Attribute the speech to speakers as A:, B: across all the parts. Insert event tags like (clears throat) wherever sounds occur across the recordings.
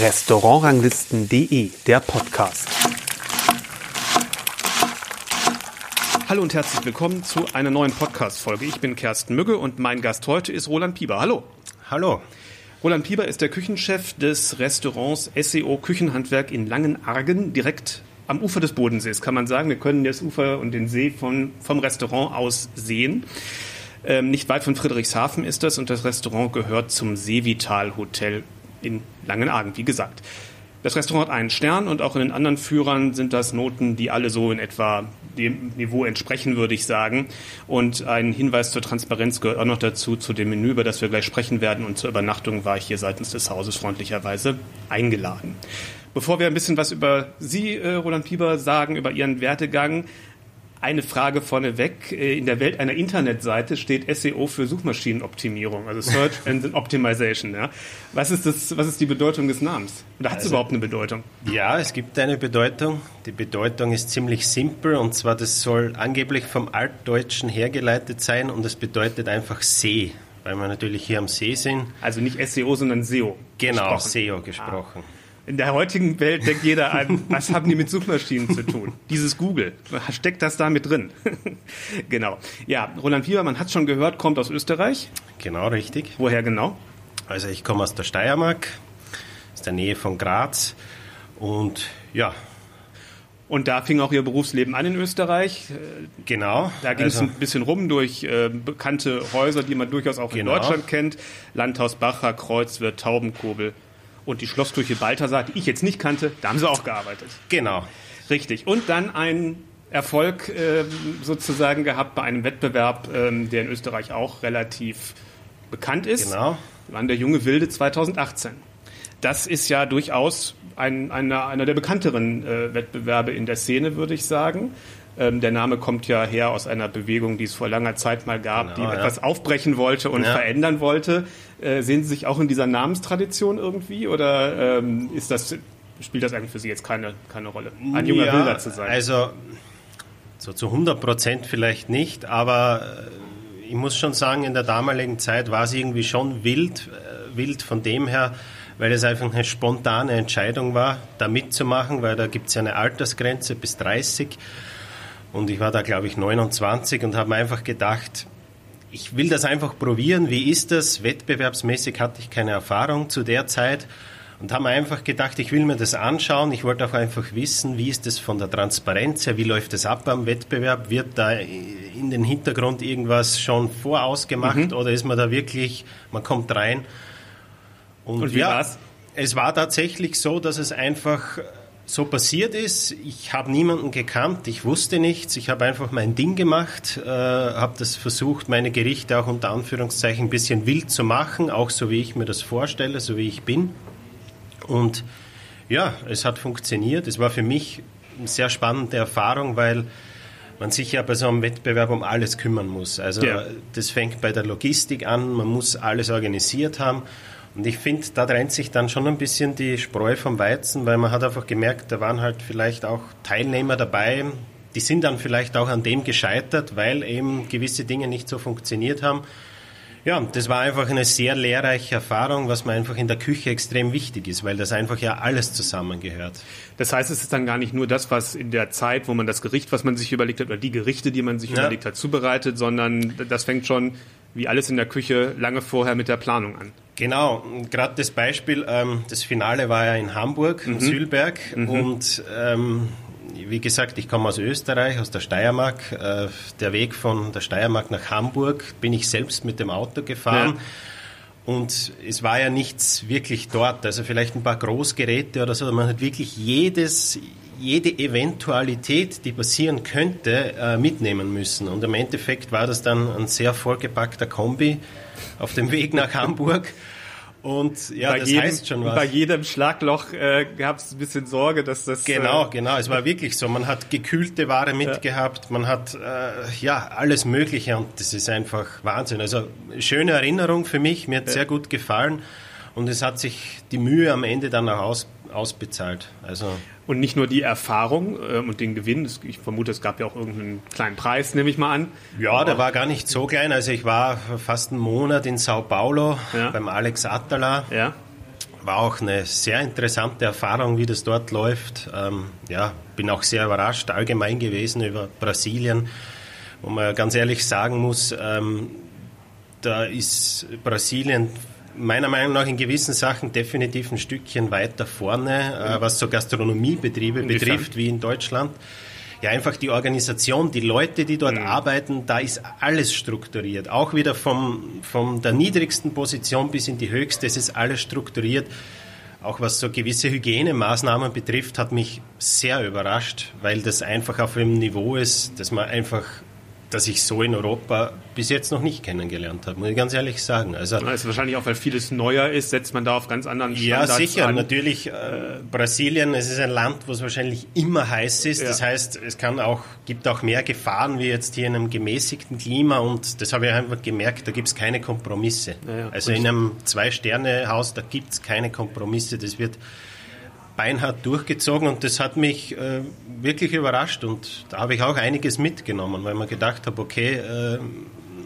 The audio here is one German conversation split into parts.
A: Restaurantranglisten.de, der Podcast. Hallo und herzlich willkommen zu einer neuen Podcast-Folge. Ich bin Kersten Mügge und mein Gast heute ist Roland Pieper. Hallo.
B: Hallo.
A: Roland Pieper ist der Küchenchef des Restaurants SEO Küchenhandwerk in Langenargen, direkt am Ufer des Bodensees, kann man sagen. Wir können das Ufer und den See von, vom Restaurant aus sehen. Ähm, nicht weit von Friedrichshafen ist das und das Restaurant gehört zum Seevital Hotel in Langenargen, wie gesagt. Das Restaurant hat einen Stern und auch in den anderen Führern sind das Noten, die alle so in etwa dem Niveau entsprechen, würde ich sagen. Und ein Hinweis zur Transparenz gehört auch noch dazu, zu dem Menü, über das wir gleich sprechen werden. Und zur Übernachtung war ich hier seitens des Hauses freundlicherweise eingeladen. Bevor wir ein bisschen was über Sie, äh, Roland Pieper, sagen, über Ihren Werdegang, eine Frage vorneweg. Äh, in der Welt einer Internetseite steht SEO für Suchmaschinenoptimierung, also Search (laughs) Engine Optimization. Ja. Was, ist das, was ist die Bedeutung des Namens? Oder hat es also, überhaupt eine Bedeutung?
B: Ja, es gibt eine Bedeutung. Die Bedeutung ist ziemlich simpel und zwar, das soll angeblich vom Altdeutschen hergeleitet sein und es bedeutet einfach See, weil wir natürlich hier am See sind.
A: Also nicht SEO, sondern SEO.
B: Genau, gesprochen. SEO gesprochen. Ah.
A: In der heutigen Welt denkt jeder an, (laughs) was haben die mit Suchmaschinen zu tun? Dieses Google, steckt das da mit drin? (laughs) genau. Ja, Roland Wieber, man hat schon gehört, kommt aus Österreich.
B: Genau, richtig.
A: Woher genau?
B: Also ich komme aus der Steiermark, aus der Nähe von Graz und ja.
A: Und da fing auch Ihr Berufsleben an in Österreich.
B: Genau.
A: Da ging es also, ein bisschen rum durch äh, bekannte Häuser, die man durchaus auch genau. in Deutschland kennt. Landhaus Bacher, Kreuzwirt, Taubenkobel. Und die Schlosskirche Balthasar, die ich jetzt nicht kannte, da haben sie auch gearbeitet.
B: Genau.
A: Richtig. Und dann ein Erfolg äh, sozusagen gehabt bei einem Wettbewerb, ähm, der in Österreich auch relativ bekannt ist.
B: Genau.
A: Waren der junge Wilde 2018. Das ist ja durchaus ein, einer, einer der bekannteren äh, Wettbewerbe in der Szene, würde ich sagen. Ähm, der Name kommt ja her aus einer Bewegung, die es vor langer Zeit mal gab, genau, die ja. etwas aufbrechen wollte und ja. verändern wollte. Äh, sehen Sie sich auch in dieser Namenstradition irgendwie oder ähm, ist das, spielt das eigentlich für Sie jetzt keine, keine Rolle,
B: ein junger ja, Bilder zu sein? Also so zu 100 Prozent vielleicht nicht, aber äh, ich muss schon sagen, in der damaligen Zeit war es irgendwie schon wild, äh, wild von dem her, weil es einfach eine spontane Entscheidung war, da mitzumachen, weil da gibt es ja eine Altersgrenze bis 30 und ich war da, glaube ich, 29 und habe mir einfach gedacht, ich will das einfach probieren. Wie ist das? Wettbewerbsmäßig hatte ich keine Erfahrung zu der Zeit und habe mir einfach gedacht, ich will mir das anschauen. Ich wollte auch einfach wissen, wie ist das von der Transparenz her? Wie läuft das ab am Wettbewerb? Wird da in den Hintergrund irgendwas schon vorausgemacht mhm. oder ist man da wirklich, man kommt rein?
A: Und, und wie ja, war's?
B: Es war tatsächlich so, dass es einfach so passiert ist. Ich habe niemanden gekannt, ich wusste nichts, ich habe einfach mein Ding gemacht, äh, habe das versucht, meine Gerichte auch unter Anführungszeichen ein bisschen wild zu machen, auch so wie ich mir das vorstelle, so wie ich bin. Und ja, es hat funktioniert. Es war für mich eine sehr spannende Erfahrung, weil man sich ja bei so einem Wettbewerb um alles kümmern muss. Also ja. das fängt bei der Logistik an, man muss alles organisiert haben. Und ich finde, da trennt sich dann schon ein bisschen die Spreu vom Weizen, weil man hat einfach gemerkt, da waren halt vielleicht auch Teilnehmer dabei, die sind dann vielleicht auch an dem gescheitert, weil eben gewisse Dinge nicht so funktioniert haben. Ja, das war einfach eine sehr lehrreiche Erfahrung, was mir einfach in der Küche extrem wichtig ist, weil das einfach ja alles zusammengehört.
A: Das heißt, es ist dann gar nicht nur das, was in der Zeit, wo man das Gericht, was man sich überlegt hat, oder die Gerichte, die man sich ja. überlegt hat, zubereitet, sondern das fängt schon, wie alles in der Küche, lange vorher mit der Planung an.
B: Genau, gerade das Beispiel, ähm, das Finale war ja in Hamburg, mhm. in Sülberg mhm. und ähm, wie gesagt, ich komme aus Österreich, aus der Steiermark. Äh, der Weg von der Steiermark nach Hamburg bin ich selbst mit dem Auto gefahren. Ja. Und es war ja nichts wirklich dort, also vielleicht ein paar Großgeräte oder so. Man hat wirklich jedes, jede Eventualität, die passieren könnte, äh, mitnehmen müssen. Und im Endeffekt war das dann ein sehr vollgepackter Kombi auf dem Weg nach Hamburg. Und ja, bei das
A: jedem,
B: heißt schon was.
A: Bei jedem Schlagloch äh, gab es ein bisschen Sorge, dass das.
B: Genau, äh, genau. Es war wirklich so. Man hat gekühlte Ware mitgehabt, ja. man hat äh, ja alles Mögliche und das ist einfach Wahnsinn. Also schöne Erinnerung für mich, mir hat ja. sehr gut gefallen und es hat sich die Mühe am Ende dann auch aus, ausbezahlt. Also
A: und nicht nur die Erfahrung äh, und den Gewinn, ich vermute, es gab ja auch irgendeinen kleinen Preis, nehme ich mal an.
B: Ja, der war gar nicht so klein. Also ich war fast einen Monat in Sao Paulo ja. beim Alex Attala. Ja. War auch eine sehr interessante Erfahrung, wie das dort läuft. Ähm, ja, bin auch sehr überrascht allgemein gewesen über Brasilien, wo man ganz ehrlich sagen muss, ähm, da ist Brasilien meiner Meinung nach in gewissen Sachen definitiv ein Stückchen weiter vorne, äh, was so Gastronomiebetriebe Inwiefern? betrifft, wie in Deutschland. Ja, einfach die Organisation, die Leute, die dort mhm. arbeiten, da ist alles strukturiert. Auch wieder vom, von der niedrigsten Position bis in die höchste, es ist alles strukturiert. Auch was so gewisse Hygienemaßnahmen betrifft, hat mich sehr überrascht, weil das einfach auf einem Niveau ist, dass man einfach das ich so in Europa bis jetzt noch nicht kennengelernt habe, muss ich ganz ehrlich sagen.
A: Also, das ist wahrscheinlich auch, weil vieles neuer ist, setzt man da auf ganz anderen
B: Standards Ja, sicher. An. Natürlich, äh, Brasilien, es ist ein Land, wo es wahrscheinlich immer heiß ist. Ja. Das heißt, es kann auch, gibt auch mehr Gefahren wie jetzt hier in einem gemäßigten Klima und das habe ich einfach gemerkt, da gibt es keine Kompromisse. Ja, ja. Also in einem Zwei-Sterne-Haus, da gibt es keine Kompromisse. Das wird beinhart durchgezogen und das hat mich äh, wirklich überrascht und da habe ich auch einiges mitgenommen, weil man gedacht habe, okay, äh,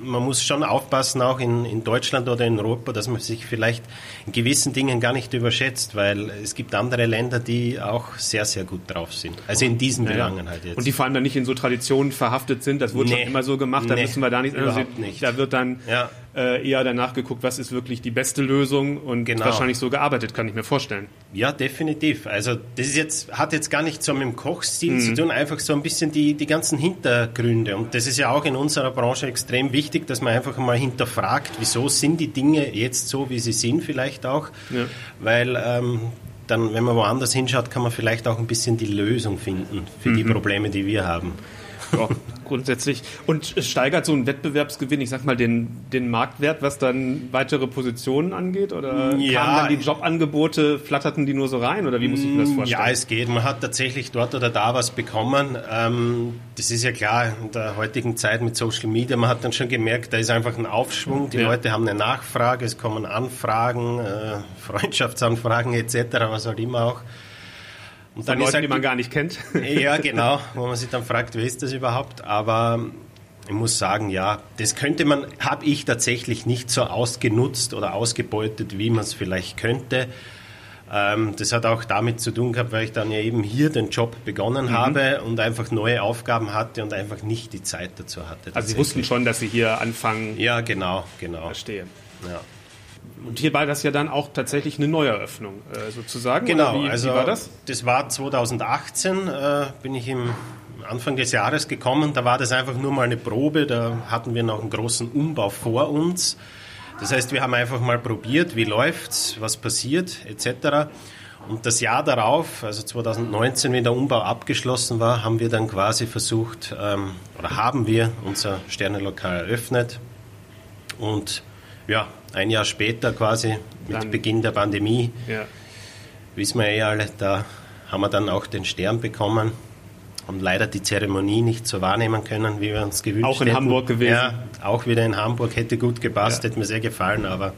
B: man muss schon aufpassen, auch in, in Deutschland oder in Europa, dass man sich vielleicht in gewissen Dingen gar nicht überschätzt, weil es gibt andere Länder, die auch sehr, sehr gut drauf sind. Also in diesen ja, Belangen jetzt.
A: Und die vor allem dann nicht in so Traditionen verhaftet sind, das wurde nee, schon immer so gemacht, da nee, müssen wir da nicht, also nicht. Da wird dann ja. Äh, eher danach geguckt, was ist wirklich die beste Lösung und genau. wahrscheinlich so gearbeitet, kann ich mir vorstellen.
B: Ja, definitiv. Also das ist jetzt, hat jetzt gar nicht so mit dem Kochstil mhm. zu tun, einfach so ein bisschen die, die ganzen Hintergründe. Und das ist ja auch in unserer Branche extrem wichtig, dass man einfach mal hinterfragt, wieso sind die Dinge jetzt so, wie sie sind, vielleicht auch. Ja. Weil ähm, dann, wenn man woanders hinschaut, kann man vielleicht auch ein bisschen die Lösung finden für mhm. die Probleme, die wir haben.
A: Ja, (laughs) grundsätzlich. Und es steigert so ein Wettbewerbsgewinn, ich sag mal, den, den Marktwert, was dann weitere Positionen angeht? Oder ja, kamen dann die Jobangebote, flatterten die nur so rein? Oder wie muss ich mir das vorstellen?
B: Ja, es geht. Man hat tatsächlich dort oder da was bekommen. Ähm, das ist ja klar, in der heutigen Zeit mit Social Media, man hat dann schon gemerkt, da ist einfach ein Aufschwung. Die ja. Leute haben eine Nachfrage, es kommen Anfragen, äh, Freundschaftsanfragen etc., was halt immer auch.
A: Und dann Von Leuten, halt, die man gar nicht kennt. (laughs)
B: Ja, genau, (laughs) wo man sich dann fragt, wer ist das überhaupt? Aber ich muss sagen, ja, das könnte man, habe ich tatsächlich nicht so ausgenutzt oder ausgebeutet, wie man es vielleicht könnte. Ähm, das hat auch damit zu tun gehabt, weil ich dann ja eben hier den Job begonnen mhm. habe und einfach neue Aufgaben hatte und einfach nicht die Zeit dazu hatte.
A: Also Sie wussten schon, dass Sie hier anfangen.
B: Ja, genau, genau.
A: Verstehe. Ja. Und hier war das ja dann auch tatsächlich eine Neueröffnung äh, sozusagen.
B: Genau, wie, also wie war das? Das war 2018, äh, bin ich im Anfang des Jahres gekommen. Da war das einfach nur mal eine Probe. Da hatten wir noch einen großen Umbau vor uns. Das heißt, wir haben einfach mal probiert, wie läuft's, was passiert, etc. Und das Jahr darauf, also 2019, wenn der Umbau abgeschlossen war, haben wir dann quasi versucht, ähm, oder haben wir unser Sternenlokal eröffnet. Und ja, ein Jahr später quasi, mit dann, Beginn der Pandemie, ja. wissen wir eh alle, da haben wir dann auch den Stern bekommen. Haben leider die Zeremonie nicht so wahrnehmen können, wie wir uns gewünscht hätten.
A: Auch in
B: hätten.
A: Hamburg gewesen. Ja,
B: auch wieder in Hamburg, hätte gut gepasst, ja. hätte mir sehr gefallen, aber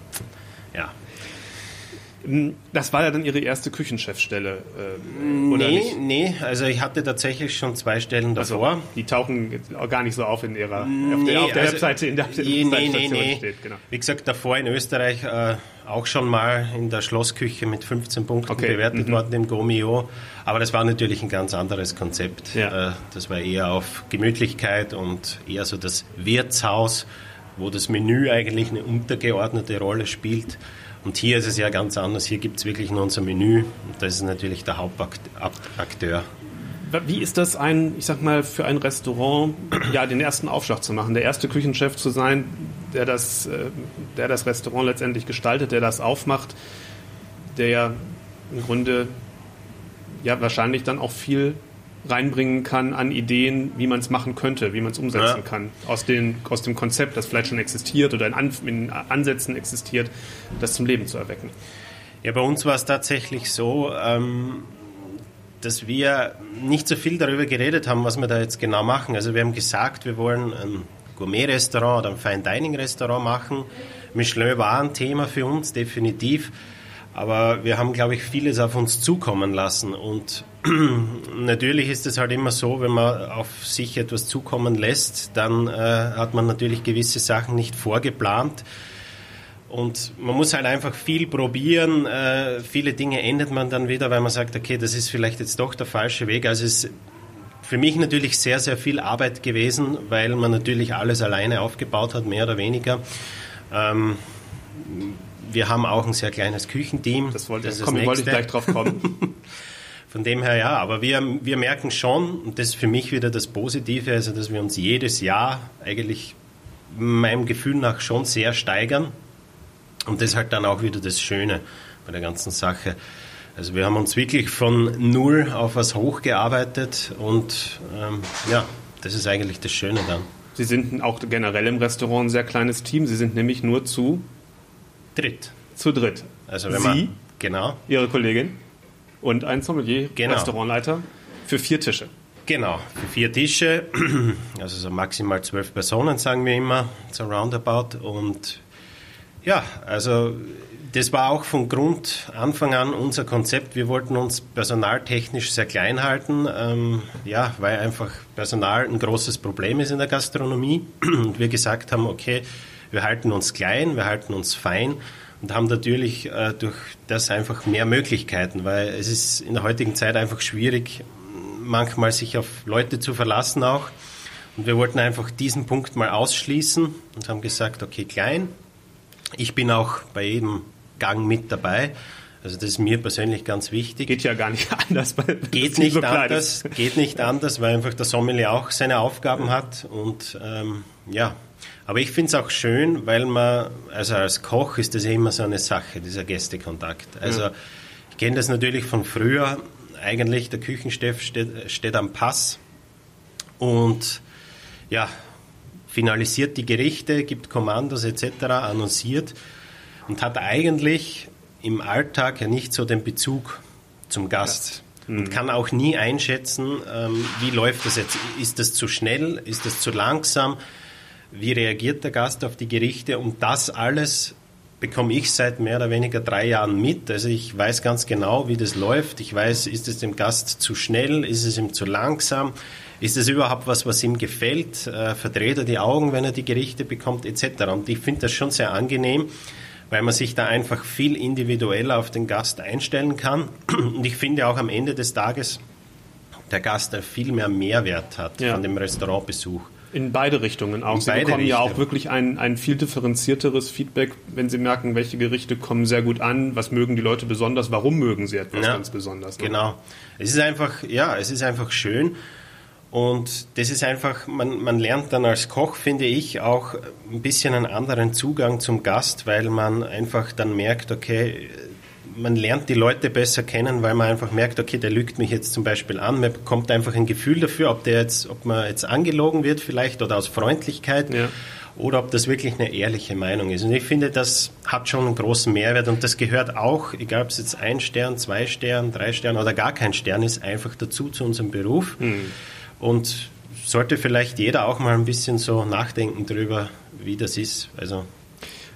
A: das war ja dann Ihre erste Küchenchefstelle,
B: äh, oder nee, nicht? Nee, also ich hatte tatsächlich schon zwei Stellen also, davor. Also,
A: die tauchen auch gar nicht so auf in Ihrer nee, auf der, auf der also, Webseite, in der,
B: in nee, nee, nee. steht. Genau. Wie gesagt, davor in Österreich äh, auch schon mal in der Schlossküche mit 15 Punkten okay. bewertet mhm. worden im Gomio. Aber das war natürlich ein ganz anderes Konzept. Ja. Äh, das war eher auf Gemütlichkeit und eher so das Wirtshaus, wo das Menü eigentlich eine untergeordnete Rolle spielt. Und hier ist es ja ganz anders. Hier gibt es wirklich nur unser Menü und das ist natürlich der Hauptakteur.
A: Wie ist das ein, ich sag mal, für ein Restaurant, ja, den ersten Aufschlag zu machen, der erste Küchenchef zu sein, der das, äh, der das Restaurant letztendlich gestaltet, der das aufmacht, der ja im Grunde ja wahrscheinlich dann auch viel reinbringen kann an Ideen, wie man es machen könnte, wie man es umsetzen ja. kann. Aus, den, aus dem Konzept, das vielleicht schon existiert oder in, An in Ansätzen existiert, das zum Leben zu erwecken.
B: Ja, bei uns war es tatsächlich so, ähm, dass wir nicht so viel darüber geredet haben, was wir da jetzt genau machen. Also wir haben gesagt, wir wollen ein Gourmet-Restaurant oder ein Fine-Dining-Restaurant machen. Michelin war ein Thema für uns, definitiv. Aber wir haben, glaube ich, vieles auf uns zukommen lassen. Und (clears throat) natürlich ist es halt immer so, wenn man auf sich etwas zukommen lässt, dann äh, hat man natürlich gewisse Sachen nicht vorgeplant. Und man muss halt einfach viel probieren. Äh, viele Dinge ändert man dann wieder, weil man sagt, okay, das ist vielleicht jetzt doch der falsche Weg. Also es ist für mich natürlich sehr, sehr viel Arbeit gewesen, weil man natürlich alles alleine aufgebaut hat, mehr oder weniger. Ähm, wir haben auch ein sehr kleines Küchenteam.
A: Das wollte, das komm, wollte ich gleich drauf kommen. (laughs)
B: Von dem her ja, aber wir, wir merken schon, und das ist für mich wieder das Positive, also dass wir uns jedes Jahr eigentlich meinem Gefühl nach schon sehr steigern. Und das ist halt dann auch wieder das Schöne bei der ganzen Sache. Also wir haben uns wirklich von null auf was hochgearbeitet und ähm, ja, das ist eigentlich das Schöne dann.
A: Sie sind auch generell im Restaurant ein sehr kleines Team. Sie sind nämlich nur zu
B: dritt.
A: Zu dritt.
B: Also wenn
A: Sie,
B: man, genau.
A: Ihre Kollegin und ein Sommelier, genau. Restaurantleiter für vier Tische.
B: Genau, für vier Tische, (clears throat) also so maximal zwölf Personen, sagen wir immer, so roundabout. Und ja, also das war auch von Grund Anfang an unser Konzept. Wir wollten uns personaltechnisch sehr klein halten, ähm, ja, weil einfach Personal ein großes Problem ist in der Gastronomie. (clears throat) Und wir gesagt haben, okay, wir halten uns klein, wir halten uns fein und haben natürlich äh, durch das einfach mehr Möglichkeiten, weil es ist in der heutigen Zeit einfach schwierig, manchmal sich auf Leute zu verlassen auch. Und wir wollten einfach diesen Punkt mal ausschließen und haben gesagt, okay, klein. Ich bin auch bei jedem Gang mit dabei. Also das ist mir persönlich ganz wichtig.
A: Geht ja gar nicht (laughs) anders.
B: Weil geht nicht so anders. Geht nicht anders, weil einfach der Sommelier auch seine Aufgaben hat und ähm, ja, aber ich finde es auch schön, weil man, also als Koch ist das ja immer so eine Sache, dieser Gästekontakt. Also ja. ich kenne das natürlich von früher. Eigentlich der Küchenchef steht, steht am Pass und ja, finalisiert die Gerichte, gibt Kommandos etc., annonciert und hat eigentlich im Alltag ja nicht so den Bezug zum Gast. Mhm. Und kann auch nie einschätzen, ähm, wie läuft das jetzt. Ist das zu schnell? Ist das zu langsam? Wie reagiert der Gast auf die Gerichte und das alles bekomme ich seit mehr oder weniger drei Jahren mit. Also ich weiß ganz genau, wie das läuft. Ich weiß, ist es dem Gast zu schnell, ist es ihm zu langsam, ist es überhaupt was, was ihm gefällt, äh, verdreht er die Augen, wenn er die Gerichte bekommt, etc. Und ich finde das schon sehr angenehm, weil man sich da einfach viel individueller auf den Gast einstellen kann. (clears throat) Und ich finde auch am Ende des Tages, der Gast viel mehr Mehrwert hat ja. von dem Restaurantbesuch.
A: In beide Richtungen auch.
B: In
A: Sie bekommen
B: Richtungen.
A: ja auch wirklich ein, ein viel differenzierteres Feedback, wenn Sie merken, welche Gerichte kommen sehr gut an, was mögen die Leute besonders, warum mögen sie etwas ja, ganz besonders.
B: Ne? Genau. Es ist einfach, ja, es ist einfach schön. Und das ist einfach, man, man lernt dann als Koch, finde ich, auch ein bisschen einen anderen Zugang zum Gast, weil man einfach dann merkt, okay, man lernt die Leute besser kennen, weil man einfach merkt, okay, der lügt mich jetzt zum Beispiel an. Man bekommt einfach ein Gefühl dafür, ob der jetzt, ob man jetzt angelogen wird vielleicht oder aus Freundlichkeit. Ja. Oder ob das wirklich eine ehrliche Meinung ist. Und ich finde, das hat schon einen großen Mehrwert und das gehört auch, egal ob es jetzt ein Stern, zwei Stern, drei Stern oder gar kein Stern ist, einfach dazu zu unserem Beruf. Mhm. Und sollte vielleicht jeder auch mal ein bisschen so nachdenken darüber, wie das ist. Also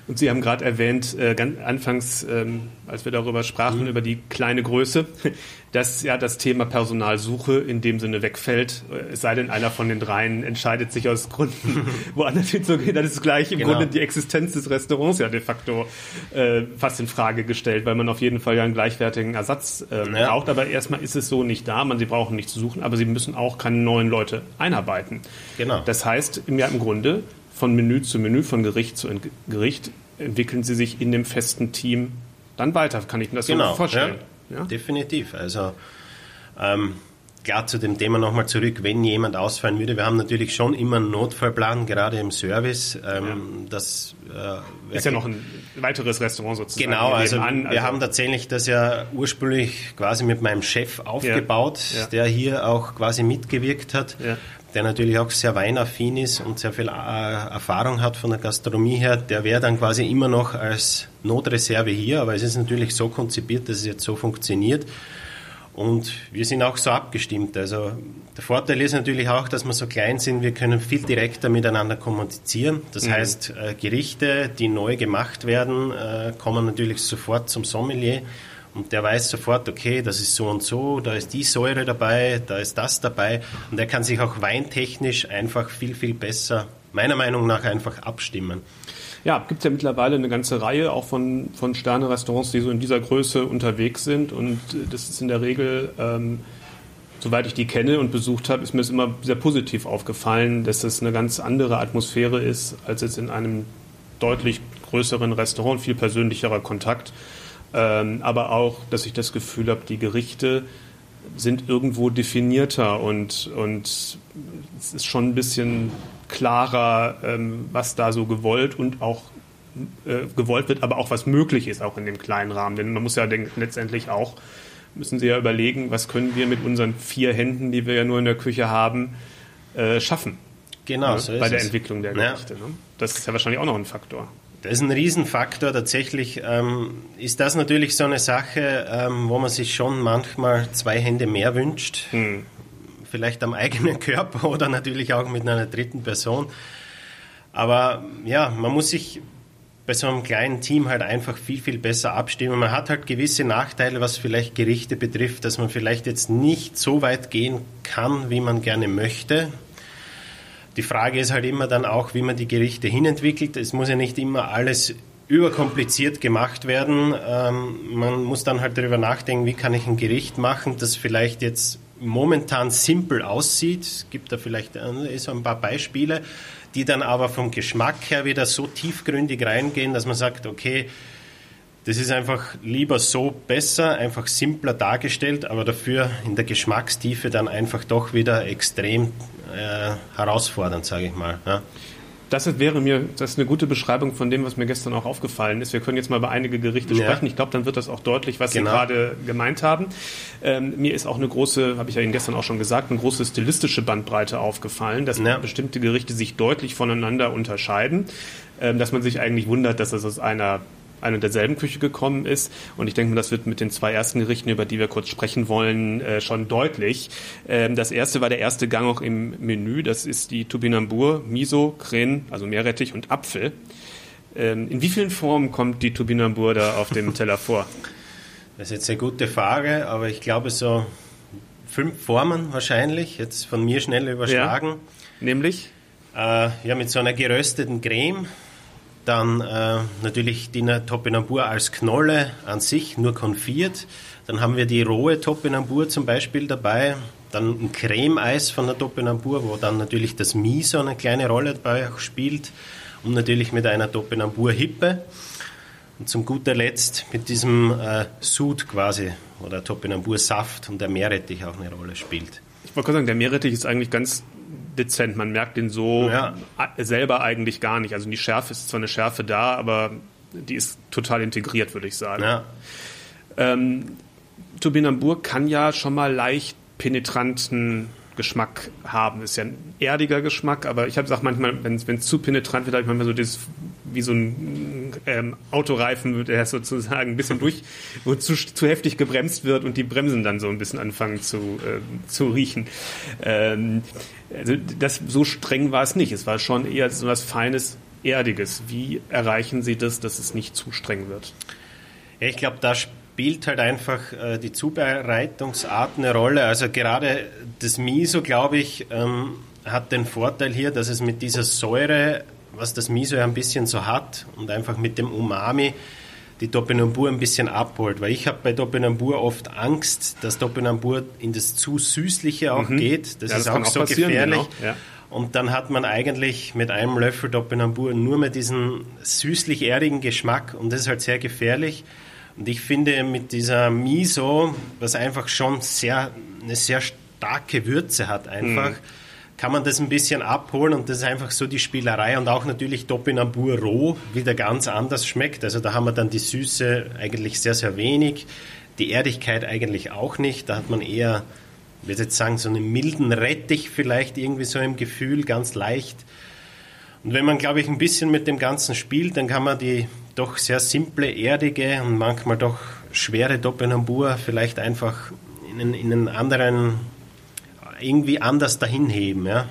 A: und Sie haben gerade erwähnt, äh, ganz anfangs, ähm, als wir darüber sprachen, mhm. über die kleine Größe, (laughs) dass ja das Thema Personalsuche in dem Sinne wegfällt. Äh, es sei denn, einer von den dreien entscheidet sich aus Gründen, (laughs) woanders hinzugehen. Dann ist gleich im genau. Grunde die Existenz des Restaurants ja de facto äh, fast in Frage gestellt, weil man auf jeden Fall ja einen gleichwertigen Ersatz äh, ja. braucht. Aber erstmal ist es so nicht da. Man, sie brauchen nicht zu suchen, aber sie müssen auch keine neuen Leute einarbeiten. Genau. Das heißt, ja, im Grunde von Menü zu Menü, von Gericht zu Gericht entwickeln sie sich in dem festen Team dann weiter. Kann ich mir das genau, so vorstellen?
B: Ja, ja? Definitiv. Also ähm, klar zu dem Thema nochmal zurück, wenn jemand ausfallen würde. Wir haben natürlich schon immer einen Notfallplan, gerade im Service. Ähm, ja. Das
A: äh, ist ja noch ein weiteres Restaurant sozusagen.
B: Genau, also, an, also wir haben tatsächlich das ja ursprünglich quasi mit meinem Chef aufgebaut, ja. der hier auch quasi mitgewirkt hat der natürlich auch sehr weinaffin ist und sehr viel äh, Erfahrung hat von der Gastronomie her, der wäre dann quasi immer noch als Notreserve hier, aber es ist natürlich so konzipiert, dass es jetzt so funktioniert. Und wir sind auch so abgestimmt. Also der Vorteil ist natürlich auch, dass wir so klein sind, wir können viel direkter miteinander kommunizieren. Das mhm. heißt, äh, Gerichte, die neu gemacht werden, äh, kommen natürlich sofort zum Sommelier und der weiß sofort, okay, das ist so und so, da ist die Säure dabei, da ist das dabei und er kann sich auch weintechnisch einfach viel, viel besser, meiner Meinung nach, einfach abstimmen.
A: Ja, gibt es ja mittlerweile eine ganze Reihe auch von, von Sterne-Restaurants, die so in dieser Größe unterwegs sind. Und äh, das ist in der Regel, ähm, soweit ich die kenne und besucht habe, ist mir es immer sehr positiv aufgefallen, dass es eine ganz andere Atmosphäre ist, als jetzt in einem deutlich größeren Restaurant, viel persönlicherer Kontakt. Ähm, aber auch, dass ich das Gefühl habe, die Gerichte sind irgendwo definierter und, und es ist schon ein bisschen klarer, ähm, was da so gewollt und auch äh, gewollt wird, aber auch was möglich ist, auch in dem kleinen Rahmen. Denn man muss ja denken, letztendlich auch, müssen Sie ja überlegen, was können wir mit unseren vier Händen, die wir ja nur in der Küche haben, äh, schaffen.
B: Genau,
A: ne? so ist Bei der es. Entwicklung der Gerichte. Ja. Ne? Das ist ja wahrscheinlich auch noch ein Faktor.
B: Das ist ein Riesenfaktor. Tatsächlich ähm, ist das natürlich so eine Sache, ähm, wo man sich schon manchmal zwei Hände mehr wünscht. Hm vielleicht am eigenen Körper (laughs) oder natürlich auch mit einer dritten Person. Aber ja, man muss sich bei so einem kleinen Team halt einfach viel, viel besser abstimmen. Man hat halt gewisse Nachteile, was vielleicht Gerichte betrifft, dass man vielleicht jetzt nicht so weit gehen kann, wie man gerne möchte. Die Frage ist halt immer dann auch, wie man die Gerichte hinentwickelt. Es muss ja nicht immer alles überkompliziert gemacht werden. Ähm, man muss dann halt darüber nachdenken, wie kann ich ein Gericht machen, das vielleicht jetzt momentan simpel aussieht. Es gibt da vielleicht äh, so ein paar Beispiele, die dann aber vom Geschmack her wieder so tiefgründig reingehen, dass man sagt, okay, das ist einfach lieber so besser, einfach simpler dargestellt, aber dafür in der Geschmackstiefe dann einfach doch wieder extrem äh, herausfordernd, sage ich mal. Ja
A: das wäre mir, das ist eine gute Beschreibung von dem, was mir gestern auch aufgefallen ist. Wir können jetzt mal über einige Gerichte ja. sprechen. Ich glaube, dann wird das auch deutlich, was genau. Sie gerade gemeint haben. Ähm, mir ist auch eine große, habe ich ja Ihnen gestern auch schon gesagt, eine große stilistische Bandbreite aufgefallen, dass ja. bestimmte Gerichte sich deutlich voneinander unterscheiden, ähm, dass man sich eigentlich wundert, dass das aus einer eine und derselben Küche gekommen ist. Und ich denke das wird mit den zwei ersten Gerichten, über die wir kurz sprechen wollen, äh, schon deutlich. Ähm, das erste war der erste Gang auch im Menü. Das ist die Tubinambur, Miso, Kren, also Meerrettich und Apfel. Ähm, in wie vielen Formen kommt die Tubinambur da auf dem (laughs) Teller vor?
B: Das ist jetzt eine gute Frage, aber ich glaube so fünf Formen wahrscheinlich, jetzt von mir schnell überschlagen. Ja,
A: nämlich?
B: Äh, ja, mit so einer gerösteten Creme, dann äh, natürlich die Topinambur als Knolle an sich, nur konfiert. Dann haben wir die rohe Topinambur zum Beispiel dabei. Dann ein Creme-Eis von der Topinambur, wo dann natürlich das Miso eine kleine Rolle dabei auch spielt. Und natürlich mit einer Topinambur-Hippe. Und zum guter Letzt mit diesem äh, Sud quasi, oder Topinambur-Saft und der Meerrettich auch eine Rolle spielt.
A: Ich wollte sagen, der Meerrettich ist eigentlich ganz dezent. Man merkt den so ja. selber eigentlich gar nicht. Also die Schärfe ist zwar eine Schärfe da, aber die ist total integriert, würde ich sagen. Ja. Ähm, Turbinambur kann ja schon mal leicht penetranten Geschmack haben. Ist ja ein erdiger Geschmack, aber ich habe gesagt manchmal, wenn es zu penetrant wird, habe ich manchmal so das wie so ein ähm, Autoreifen, der sozusagen ein bisschen durch, wo zu, zu heftig gebremst wird und die Bremsen dann so ein bisschen anfangen zu, äh, zu riechen. Ähm, also das, so streng war es nicht. Es war schon eher so was Feines, Erdiges. Wie erreichen Sie das, dass es nicht zu streng wird?
B: Ja, ich glaube, da spielt halt einfach äh, die Zubereitungsart eine Rolle. Also gerade das Miso, glaube ich, ähm, hat den Vorteil hier, dass es mit dieser Säure, was das Miso ja ein bisschen so hat und einfach mit dem Umami die Topinambur ein bisschen abholt. Weil ich habe bei Topinambur oft Angst, dass Topinambur in das zu Süßliche auch mhm. geht. Das, ja, das ist auch so gefährlich. Genau. Ja. Und dann hat man eigentlich mit einem Löffel Topinambur nur mehr diesen süßlich-erdigen Geschmack und das ist halt sehr gefährlich. Und ich finde mit dieser Miso, was einfach schon sehr, eine sehr starke Würze hat einfach, mhm. Kann man das ein bisschen abholen und das ist einfach so die Spielerei und auch natürlich Topinambur roh wieder ganz anders schmeckt. Also da haben wir dann die Süße eigentlich sehr, sehr wenig, die Erdigkeit eigentlich auch nicht. Da hat man eher, ich würde jetzt sagen, so einen milden Rettich vielleicht irgendwie so im Gefühl, ganz leicht. Und wenn man, glaube ich, ein bisschen mit dem Ganzen spielt, dann kann man die doch sehr simple, erdige und manchmal doch schwere Topinambur vielleicht einfach in, in einen anderen, irgendwie anders dahin heben. Ja.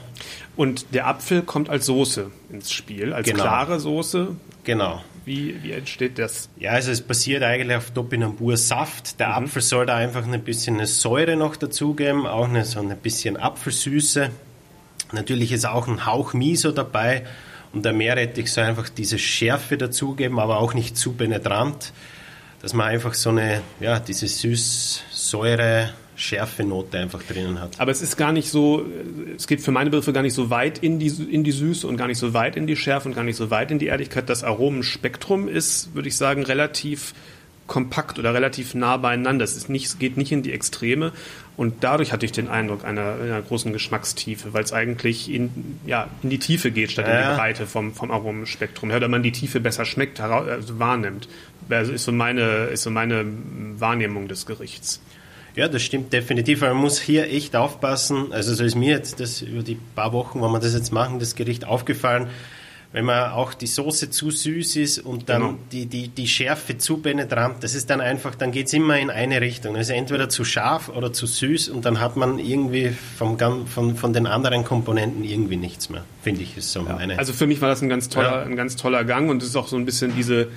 A: Und der Apfel kommt als Soße ins Spiel, als genau. klare Soße.
B: Genau.
A: Wie, wie entsteht das?
B: Ja, also es basiert eigentlich auf Topinambur-Saft. Der mhm. Apfel soll da einfach ein bisschen eine Säure noch dazugeben, auch eine, so ein bisschen Apfelsüße. Natürlich ist auch ein Hauch Miso dabei und der Meerrettich soll einfach diese Schärfe dazugeben, aber auch nicht zu penetrant, dass man einfach so eine, ja, diese süß-säure schärfe Note einfach drinnen hat.
A: Aber es ist gar nicht so, es geht für meine Begriffe gar nicht so weit in die, in die Süße und gar nicht so weit in die Schärfe und gar nicht so weit in die Ehrlichkeit. Das Aromenspektrum ist, würde ich sagen, relativ kompakt oder relativ nah beieinander. Es ist nicht, geht nicht in die Extreme und dadurch hatte ich den Eindruck einer, einer großen Geschmackstiefe, weil es eigentlich in, ja, in die Tiefe geht statt ja. in die Breite vom, vom Aromenspektrum her, oder man die Tiefe besser schmeckt, also wahrnimmt. Also ist so meine, ist so meine Wahrnehmung des Gerichts.
B: Ja, das stimmt definitiv. Man muss hier echt aufpassen. Also so ist mir jetzt das über die paar Wochen, wo wir das jetzt machen, das Gericht aufgefallen. Wenn man auch die Soße zu süß ist und dann genau. die, die, die Schärfe zu penetrant, das ist dann einfach, dann geht es immer in eine Richtung. Also entweder zu scharf oder zu süß und dann hat man irgendwie vom, von, von den anderen Komponenten irgendwie nichts mehr, finde ich. Ist so
A: ja. meine. Also für mich war das ein ganz toller, ja. ein ganz toller Gang und es ist auch so ein bisschen diese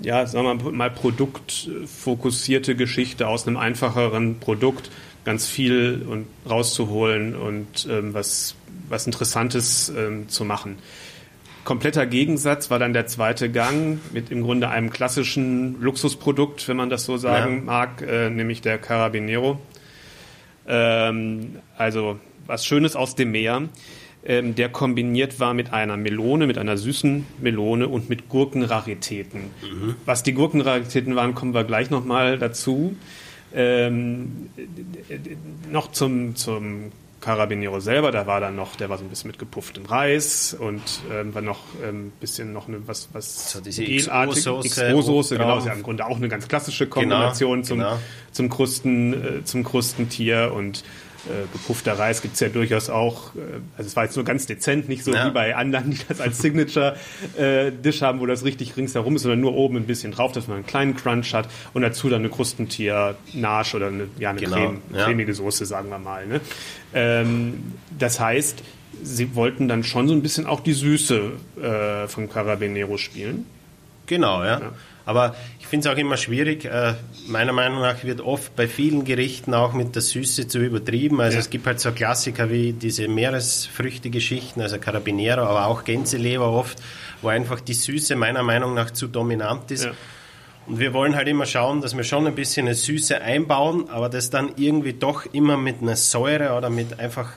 A: ja, sagen wir mal, produktfokussierte Geschichte aus einem einfacheren Produkt ganz viel und rauszuholen und ähm, was, was Interessantes ähm, zu machen. Kompletter Gegensatz war dann der zweite Gang mit im Grunde einem klassischen Luxusprodukt, wenn man das so sagen ja. mag, äh, nämlich der Carabinero. Ähm, also was Schönes aus dem Meer ähm, der kombiniert war mit einer Melone, mit einer süßen Melone und mit Gurkenraritäten. Mhm. Was die Gurkenraritäten waren, kommen wir gleich nochmal dazu. Ähm, noch zum, zum Carabiniero selber, da war dann noch, der war so ein bisschen mit gepufftem Reis und ähm, war noch ein ähm, bisschen noch eine was was
B: so diese XO-Soße,
A: XO-Soße, genau, ist ja im Grunde auch eine ganz klassische genau, Kombination genau, zum genau. zum Krusten äh, zum Krustentier und äh, gepuffter Reis gibt es ja durchaus auch, äh, also es war jetzt nur ganz dezent, nicht so ja. wie bei anderen, die das als Signature-Dish äh, haben, wo das richtig ringsherum ist, sondern nur oben ein bisschen drauf, dass man einen kleinen Crunch hat und dazu dann eine Krustentier-Nasch oder eine, ja, eine genau. Creme, ja. cremige Soße, sagen wir mal. Ne? Ähm, das heißt, sie wollten dann schon so ein bisschen auch die Süße äh, vom Carabinero spielen.
B: Genau, ja. ja. Aber ich finde es auch immer schwierig. Äh, meiner Meinung nach wird oft bei vielen Gerichten auch mit der Süße zu übertrieben. Also ja. es gibt halt so Klassiker wie diese Meeresfrüchte-Geschichten, also Carabinero, aber auch Gänseleber oft, wo einfach die Süße meiner Meinung nach zu dominant ist. Ja. Und wir wollen halt immer schauen, dass wir schon ein bisschen eine Süße einbauen, aber das dann irgendwie doch immer mit einer Säure oder mit einfach,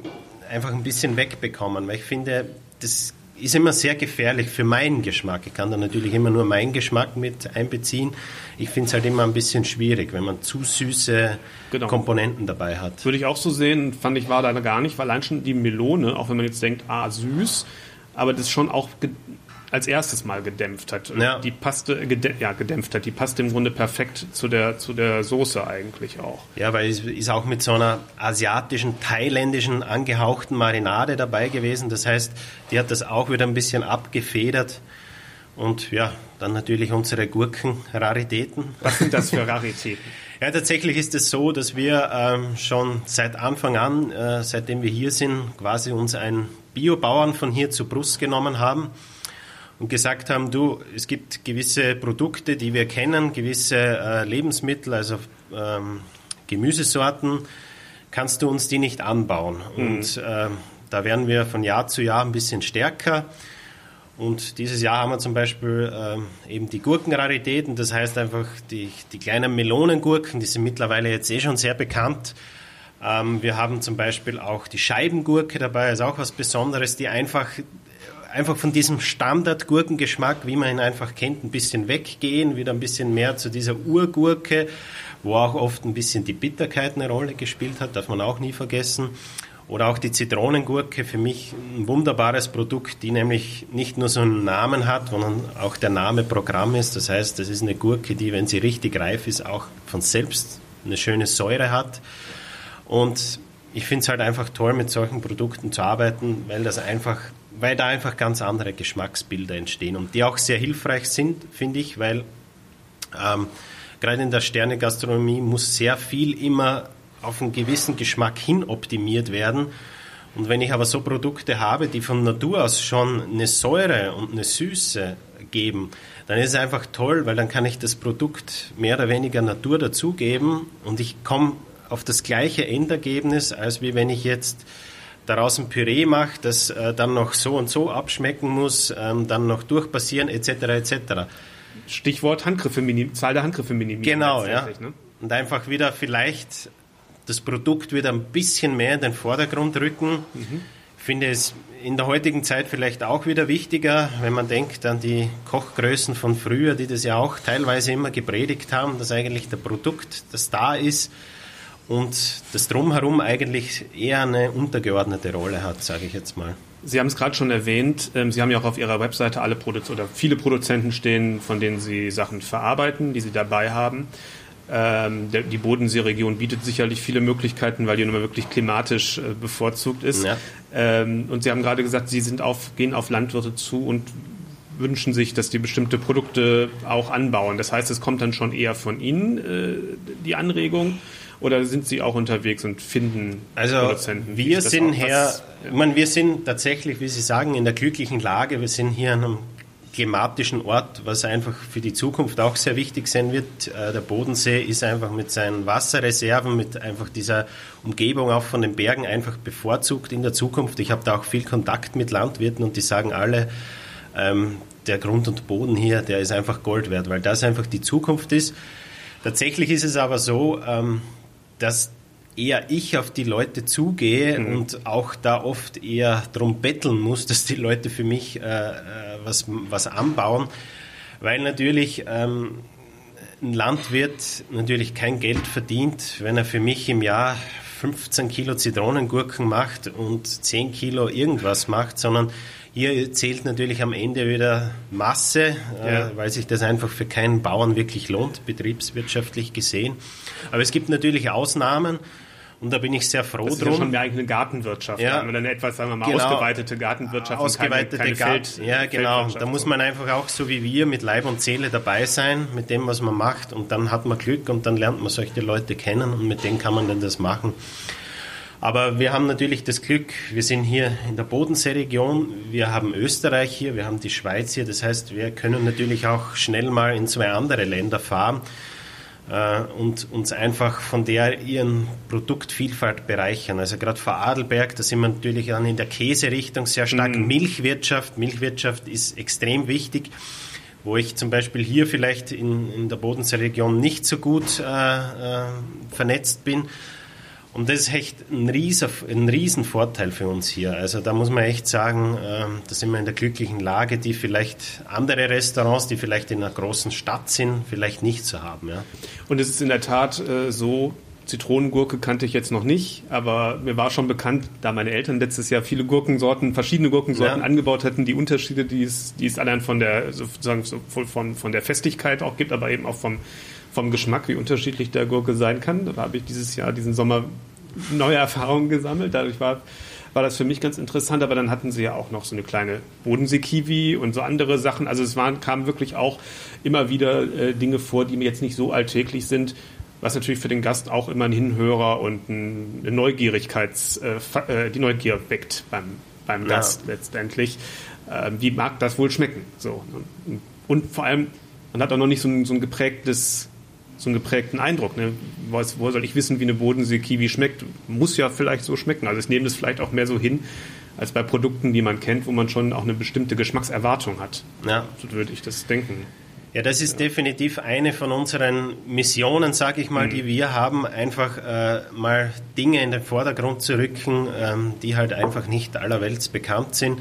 B: einfach ein bisschen wegbekommen. Weil ich finde, das ist immer sehr gefährlich für meinen Geschmack. Ich kann da natürlich immer nur meinen Geschmack mit einbeziehen. Ich finde es halt immer ein bisschen schwierig, wenn man zu süße genau. Komponenten dabei hat.
A: Würde ich auch so sehen, fand ich war da gar nicht, weil allein schon die Melone, auch wenn man jetzt denkt, ah, süß, aber das schon auch als erstes Mal gedämpft hat. Ja. Die passte, gedä ja, gedämpft hat. Die passt im Grunde perfekt zu der, zu der Soße eigentlich auch.
B: Ja, weil es ist auch mit so einer asiatischen, thailändischen angehauchten Marinade dabei gewesen. Das heißt, die hat das auch wieder ein bisschen abgefedert. Und ja, dann natürlich unsere Gurkenraritäten. (laughs)
A: Was sind das für Raritäten?
B: ja, tatsächlich ist es so, dass wir ähm, schon seit Anfang an, äh, seitdem wir hier sind, quasi uns einen Biobauern von hier zur Brust genommen haben und gesagt haben, du, es gibt gewisse Produkte, die wir kennen, gewisse äh, Lebensmittel, also ähm, Gemüsesorten, kannst du uns die nicht anbauen? Mhm. Und äh, da werden wir von Jahr zu Jahr ein bisschen stärker. Und dieses Jahr haben wir zum Beispiel äh, eben die Gurkenraritäten, das heißt einfach die, die kleinen Melonengurken, die sind mittlerweile jetzt eh schon sehr bekannt. Ähm, wir haben zum Beispiel auch die Scheibengurke dabei, ist auch was Besonderes, die einfach einfach von diesem Standard-Gurkengeschmack, wie man ihn einfach kennt, ein bisschen weggehen, wieder ein bisschen mehr zu dieser Urgurke, wo auch oft ein bisschen die Bitterkeit eine Rolle gespielt hat, darf man auch nie vergessen. Oder auch die Zitronengurke, für mich ein wunderbares Produkt, die nämlich nicht nur so einen Namen hat, sondern auch der Name Programm ist. Das heißt, das ist eine Gurke, die, wenn sie richtig reif ist, auch von selbst eine schöne Säure hat. Und ich finde es halt einfach toll, mit solchen Produkten zu arbeiten, weil das einfach weil da einfach ganz andere Geschmacksbilder entstehen und die auch sehr hilfreich sind, finde ich, weil ähm, gerade in der Sternegastronomie muss sehr viel immer auf einen gewissen Geschmack hin optimiert werden. Und wenn ich aber so Produkte habe, die von Natur aus schon eine Säure und eine Süße geben, dann ist es einfach toll, weil dann kann ich das Produkt mehr oder weniger Natur dazugeben und ich komme auf das gleiche Endergebnis, als wie wenn ich jetzt daraus ein Püree mache, das äh, dann noch so und so abschmecken muss, ähm, dann noch durchpassieren etc. etc.
A: Stichwort Handgriffe, Zahl der Handgriffe minimieren.
B: Genau, ja. Ne? Und einfach wieder vielleicht das Produkt wieder ein bisschen mehr in den Vordergrund rücken. Mhm. Ich finde es in der heutigen Zeit vielleicht auch wieder wichtiger, wenn man denkt an die Kochgrößen von früher, die das ja auch teilweise immer gepredigt haben, dass eigentlich der Produkt das da ist und das Drumherum eigentlich eher eine untergeordnete Rolle hat, sage ich jetzt mal.
A: Sie haben es gerade schon erwähnt, ähm, Sie haben ja auch auf Ihrer Webseite alle Produzenten oder viele Produzenten stehen, von denen Sie Sachen verarbeiten, die Sie dabei haben. Ähm, die Bodenseeregion bietet sicherlich viele Möglichkeiten, weil die nun mal wirklich klimatisch äh, bevorzugt ist. Ja. Ähm, und Sie haben gerade gesagt, Sie sind auf, gehen auf Landwirte zu und wünschen sich, dass die bestimmte Produkte auch anbauen. Das heißt, es kommt dann schon eher von Ihnen äh, die Anregung oder sind Sie auch unterwegs und finden
B: also Produzenten? Wir sind her, ich meine, wir sind tatsächlich, wie Sie sagen, in der glücklichen Lage. Wir sind hier an einem klimatischen Ort, was einfach für die Zukunft auch sehr wichtig sein wird. Äh, der Bodensee ist einfach mit seinen Wasserreserven, mit einfach dieser Umgebung auch von den Bergen einfach bevorzugt in der Zukunft. Ich habe da auch viel Kontakt mit Landwirten und die sagen alle, ähm, der Grund und Boden hier, der ist einfach Gold wert, weil das einfach die Zukunft ist. Tatsächlich ist es aber so, ähm, dass eher ich auf die Leute zugehe mhm. und auch da oft eher darum betteln muss, (laughs) dass die Leute für mich äh, äh, was, was anbauen, weil natürlich ähm, ein Landwirt natürlich kein Geld verdient, wenn er für mich im Jahr 15 Kilo Zitronengurken macht und 10 Kilo irgendwas macht, sondern hier zählt natürlich am Ende wieder Masse, äh, ja. weil sich das einfach für keinen Bauern wirklich lohnt, betriebswirtschaftlich gesehen. Aber es gibt natürlich Ausnahmen. Und da bin ich sehr froh das
A: ist
B: drum.
A: Ja schon mehr eigentlich eine Gartenwirtschaft.
B: Ja.
A: Wenn eine etwas, sagen wir mal, genau. ausgeweitete Gartenwirtschaft.
B: Ausgeweitete keine, keine Feld, Ja, genau. Da muss man einfach auch so wie wir mit Leib und Seele dabei sein, mit dem, was man macht. Und dann hat man Glück und dann lernt man solche Leute kennen und mit denen kann man dann das machen. Aber wir haben natürlich das Glück, wir sind hier in der Bodenseeregion, wir haben Österreich hier, wir haben die Schweiz hier. Das heißt, wir können natürlich auch schnell mal in zwei andere Länder fahren äh, und uns einfach von der ihren Produktvielfalt bereichern. Also gerade vor Adelberg, da sind wir natürlich dann in der Käserichtung sehr stark. Mhm. Milchwirtschaft, Milchwirtschaft ist extrem wichtig wo ich zum Beispiel hier vielleicht in, in der Bodenseeregion nicht so gut äh, äh, vernetzt bin. Und das ist echt ein riesen, ein riesen Vorteil für uns hier. Also da muss man echt sagen, äh, da sind wir in der glücklichen Lage, die vielleicht andere Restaurants, die vielleicht in einer großen Stadt sind, vielleicht nicht so haben. Ja.
A: Und es ist in der Tat äh, so, Zitronengurke kannte ich jetzt noch nicht, aber mir war schon bekannt, da meine Eltern letztes Jahr viele Gurkensorten, verschiedene Gurkensorten ja. angebaut hatten, die Unterschiede, die es, die es allein von der, sozusagen von, von der Festigkeit auch gibt, aber eben auch vom, vom Geschmack, wie unterschiedlich der Gurke sein kann. Da habe ich dieses Jahr, diesen Sommer neue Erfahrungen gesammelt. Dadurch war, war das für mich ganz interessant. Aber dann hatten sie ja auch noch so eine kleine Bodensee-Kiwi und so andere Sachen. Also es waren, kamen wirklich auch immer wieder äh, Dinge vor, die mir jetzt nicht so alltäglich sind. Was natürlich für den Gast auch immer ein Hinhörer und eine Neugierigkeits, äh, äh, die Neugier weckt beim, beim ja. Gast letztendlich. Äh, wie mag das wohl schmecken? So. Und, und vor allem, man hat auch noch nicht so ein, so ein geprägtes so einen geprägten Eindruck. Ne? Was, woher soll ich wissen, wie eine Bodensee-Kiwi schmeckt? Muss ja vielleicht so schmecken. Also ich nehme das vielleicht auch mehr so hin, als bei Produkten, die man kennt, wo man schon auch eine bestimmte Geschmackserwartung hat. Ja. So würde ich das denken.
B: Ja, das ist ja. definitiv eine von unseren Missionen, sage ich mal, mhm. die wir haben, einfach äh, mal Dinge in den Vordergrund zu rücken, ähm, die halt einfach nicht allerwelts bekannt sind.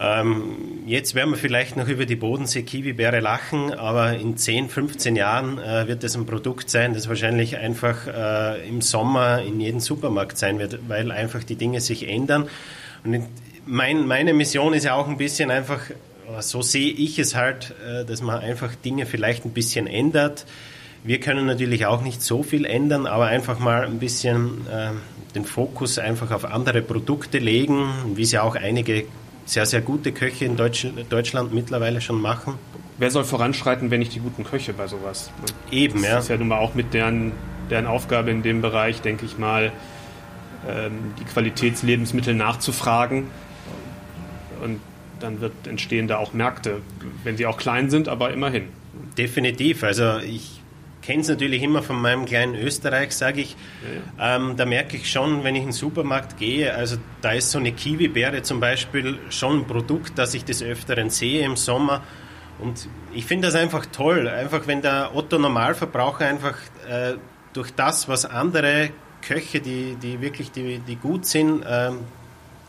B: Ähm, jetzt werden wir vielleicht noch über die Bodensee-Kiwibeere lachen, aber in 10, 15 Jahren äh, wird es ein Produkt sein, das wahrscheinlich einfach äh, im Sommer in jedem Supermarkt sein wird, weil einfach die Dinge sich ändern. Und mein, meine Mission ist ja auch ein bisschen einfach, so sehe ich es halt, äh, dass man einfach Dinge vielleicht ein bisschen ändert. Wir können natürlich auch nicht so viel ändern, aber einfach mal ein bisschen äh, den Fokus einfach auf andere Produkte legen, wie es ja auch einige sehr, sehr gute Köche in Deutsch, Deutschland mittlerweile schon machen.
A: Wer soll voranschreiten, wenn nicht die guten Köche bei sowas?
B: Eben,
A: das
B: ja.
A: Das ist ja nun mal auch mit deren deren Aufgabe in dem Bereich, denke ich mal, ähm, die Qualitätslebensmittel nachzufragen. Und dann wird entstehen da auch Märkte, wenn sie auch klein sind, aber immerhin.
B: Definitiv. Also ich kenne es natürlich immer von meinem kleinen Österreich, sage ich. Ja, ja. Ähm, da merke ich schon, wenn ich in den Supermarkt gehe, also da ist so eine Kiwibeere zum Beispiel schon ein Produkt, das ich des Öfteren sehe im Sommer. Und ich finde das einfach toll, einfach wenn der Otto Normalverbraucher einfach äh, durch das, was andere Köche, die, die wirklich die, die gut sind, ähm,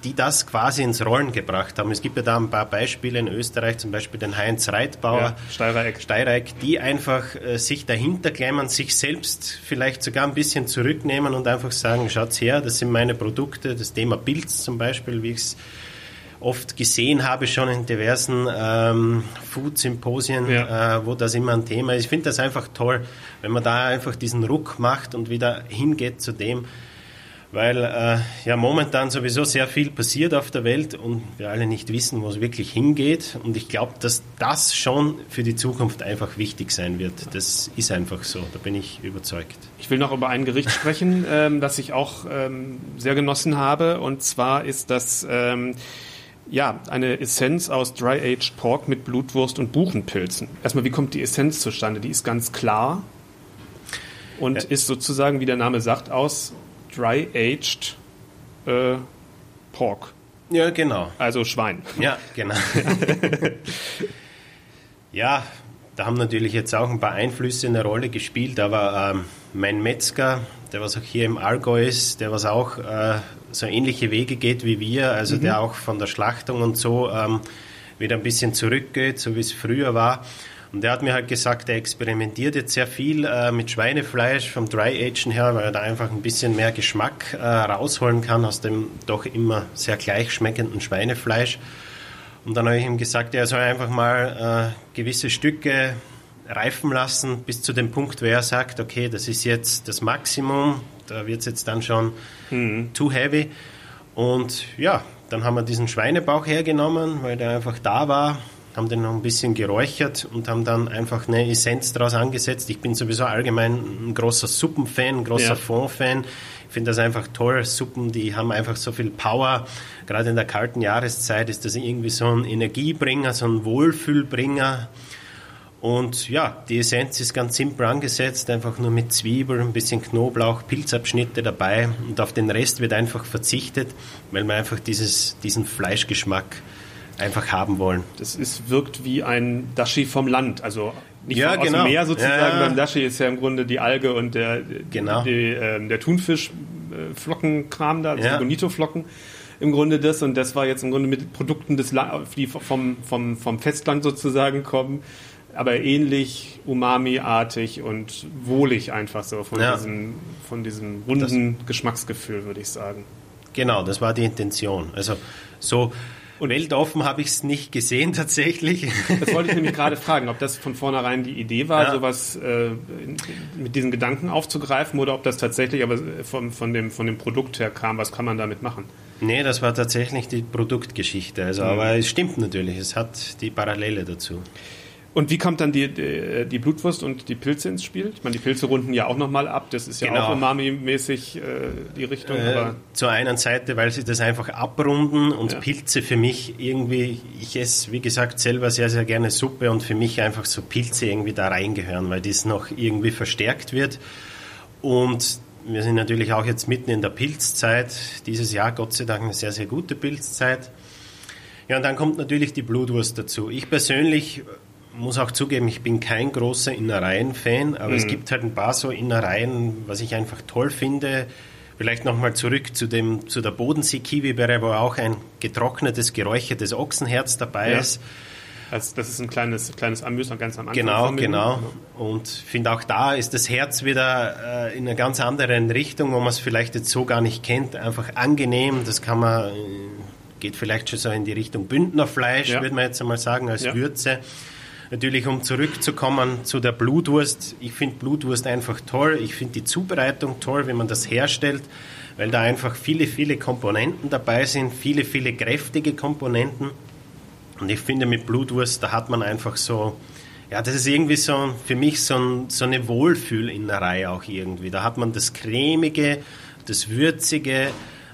B: die das quasi ins Rollen gebracht haben. Es gibt ja da ein paar Beispiele in Österreich, zum Beispiel den Heinz Reitbauer, ja,
A: Steireik.
B: Steireik, die einfach äh, sich dahinter klemmen, sich selbst vielleicht sogar ein bisschen zurücknehmen und einfach sagen, schaut's her, das sind meine Produkte, das Thema Pilz zum Beispiel, wie ich es oft gesehen habe, schon in diversen ähm, Food-Symposien, ja. äh, wo das immer ein Thema ist. Ich finde das einfach toll, wenn man da einfach diesen Ruck macht und wieder hingeht zu dem, weil äh, ja momentan sowieso sehr viel passiert auf der Welt und wir alle nicht wissen, wo es wirklich hingeht. Und ich glaube, dass das schon für die Zukunft einfach wichtig sein wird. Das ist einfach so, da bin ich überzeugt.
A: Ich will noch über ein Gericht sprechen, (laughs) ähm, das ich auch ähm, sehr genossen habe. Und zwar ist das ähm, ja, eine Essenz aus Dry-Aged Pork mit Blutwurst und Buchenpilzen. Erstmal, wie kommt die Essenz zustande? Die ist ganz klar und ist sozusagen, wie der Name sagt, aus Dry-Aged äh, Pork.
B: Ja, genau.
A: Also Schwein.
B: Ja, genau. (laughs) ja, da haben natürlich jetzt auch ein paar Einflüsse eine Rolle gespielt, aber ähm, mein Metzger, der was auch hier im Allgäu ist, der was auch äh, so ähnliche Wege geht wie wir, also mhm. der auch von der Schlachtung und so ähm, wieder ein bisschen zurückgeht, so wie es früher war. Und der hat mir halt gesagt, er experimentiert jetzt sehr viel äh, mit Schweinefleisch vom Dry Agen her, weil er da einfach ein bisschen mehr Geschmack äh, rausholen kann aus dem doch immer sehr gleich schmeckenden Schweinefleisch. Und dann habe ich ihm gesagt, er soll einfach mal äh, gewisse Stücke reifen lassen bis zu dem Punkt, wo er sagt, okay, das ist jetzt das Maximum, da wird es jetzt dann schon mhm. too heavy. Und ja, dann haben wir diesen Schweinebauch hergenommen, weil der einfach da war, haben den noch ein bisschen geräuchert und haben dann einfach eine Essenz daraus angesetzt. Ich bin sowieso allgemein ein großer Suppenfan, ein großer ja. Fondfan. Ich finde das einfach toll. Suppen, die haben einfach so viel Power. Gerade in der kalten Jahreszeit ist das irgendwie so ein Energiebringer, so ein Wohlfühlbringer. Und ja, die Essenz ist ganz simpel angesetzt, einfach nur mit Zwiebeln, ein bisschen Knoblauch, Pilzabschnitte dabei und auf den Rest wird einfach verzichtet, weil man einfach dieses, diesen Fleischgeschmack einfach haben wollen.
A: Das ist, wirkt wie ein Dashi vom Land, also nicht
B: ja,
A: vom,
B: genau.
A: aus dem Meer sozusagen. Ja. Beim Dashi ist ja im Grunde die Alge und der,
B: genau.
A: die, äh, der Thunfischflockenkram da, also ja. die Bonito-Flocken im Grunde das und das war jetzt im Grunde mit Produkten des die vom, vom, vom Festland sozusagen kommen aber ähnlich umami-artig und wohlig einfach so von, ja. diesem, von diesem runden das, Geschmacksgefühl, würde ich sagen.
B: Genau, das war die Intention. Also so und weltoffen habe ich es nicht gesehen (laughs) tatsächlich.
A: Das wollte ich nämlich gerade fragen, ob das von vornherein die Idee war, ja. sowas äh, mit diesen Gedanken aufzugreifen oder ob das tatsächlich aber von, von, dem, von dem Produkt her kam. Was kann man damit machen?
B: Nee, das war tatsächlich die Produktgeschichte. Also, mhm. Aber es stimmt natürlich, es hat die Parallele dazu.
A: Und wie kommt dann die, die, die, Blutwurst und die Pilze ins Spiel? Ich meine, die Pilze runden ja auch nochmal ab. Das ist ja genau. auch umami-mäßig äh, die Richtung. Äh,
B: zur einen Seite, weil sie das einfach abrunden und ja. Pilze für mich irgendwie, ich esse, wie gesagt, selber sehr, sehr gerne Suppe und für mich einfach so Pilze irgendwie da reingehören, weil das noch irgendwie verstärkt wird. Und wir sind natürlich auch jetzt mitten in der Pilzzeit. Dieses Jahr, Gott sei Dank, eine sehr, sehr gute Pilzzeit. Ja, und dann kommt natürlich die Blutwurst dazu. Ich persönlich muss auch zugeben, ich bin kein großer Innereien-Fan, aber mhm. es gibt halt ein paar so Innereien, was ich einfach toll finde. Vielleicht nochmal zurück zu, dem, zu der Bodensee-Kiwibeere, wo auch ein getrocknetes, geräuchertes Ochsenherz dabei ja. ist.
A: Also das ist ein kleines, kleines Amüsern ganz am Anfang.
B: Genau, genau. Und finde auch da ist das Herz wieder äh, in einer ganz anderen Richtung, wo man es vielleicht jetzt so gar nicht kennt. Einfach angenehm, das kann man, äh, geht vielleicht schon so in die Richtung Bündnerfleisch, ja. würde man jetzt einmal sagen, als ja. Würze. Natürlich, um zurückzukommen zu der Blutwurst. Ich finde Blutwurst einfach toll. Ich finde die Zubereitung toll, wie man das herstellt, weil da einfach viele, viele Komponenten dabei sind, viele, viele kräftige Komponenten. Und ich finde, mit Blutwurst, da hat man einfach so ja, das ist irgendwie so für mich so, ein, so eine Wohlfühlinnerei auch irgendwie. Da hat man das Cremige, das Würzige.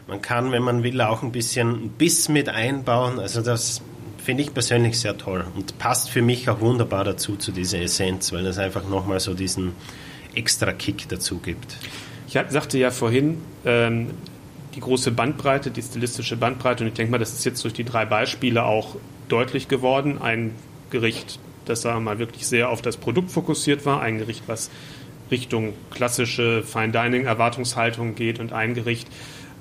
B: Man kann, wenn man will, auch ein bisschen Biss mit einbauen. Also das finde ich persönlich sehr toll und passt für mich auch wunderbar dazu zu dieser Essenz, weil es einfach nochmal so diesen extra Kick dazu gibt.
A: Ich sagte ja vorhin, ähm, die große Bandbreite, die stilistische Bandbreite, und ich denke mal, das ist jetzt durch die drei Beispiele auch deutlich geworden. Ein Gericht, das sagen wir mal wirklich sehr auf das Produkt fokussiert war, ein Gericht, was Richtung klassische Fine Dining Erwartungshaltung geht und ein Gericht,